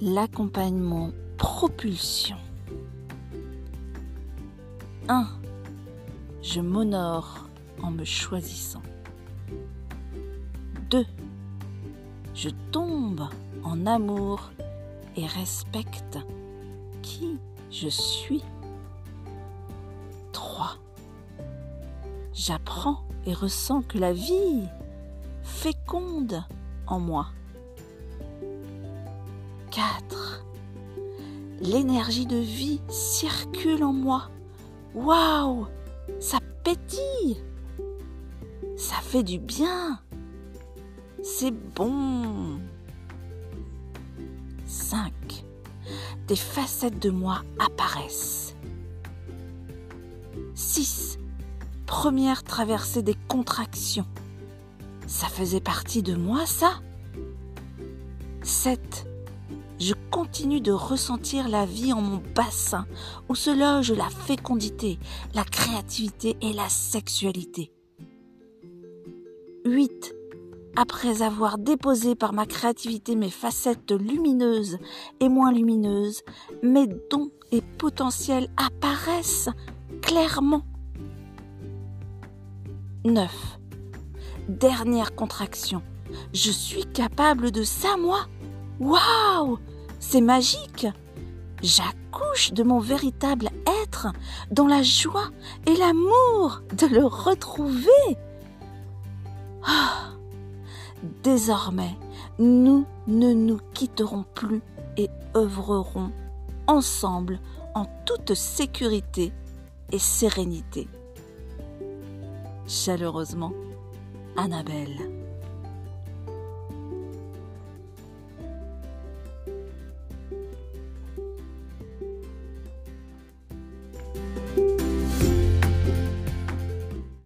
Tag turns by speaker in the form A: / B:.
A: l'accompagnement propulsion. 1. Je m'honore en me choisissant. 2. Je tombe en amour et respecte qui je suis. 3. J'apprends et ressens que la vie féconde en moi. 4. L'énergie de vie circule en moi. Waouh Ça pétille Ça fait du bien C'est bon 5. Des facettes de moi apparaissent. 6. Première traversée des contractions. Ça faisait partie de moi, ça? 7. Je continue de ressentir la vie en mon bassin où se loge la fécondité, la créativité et la sexualité. 8. Après avoir déposé par ma créativité mes facettes lumineuses et moins lumineuses, mes dons et potentiels apparaissent clairement. 9. Dernière contraction. Je suis capable de ça, moi? Waouh C'est magique J'accouche de mon véritable être dans la joie et l'amour de le retrouver. Ah Désormais, nous ne nous quitterons plus et œuvrerons ensemble en toute sécurité et sérénité. Chaleureusement, Annabelle.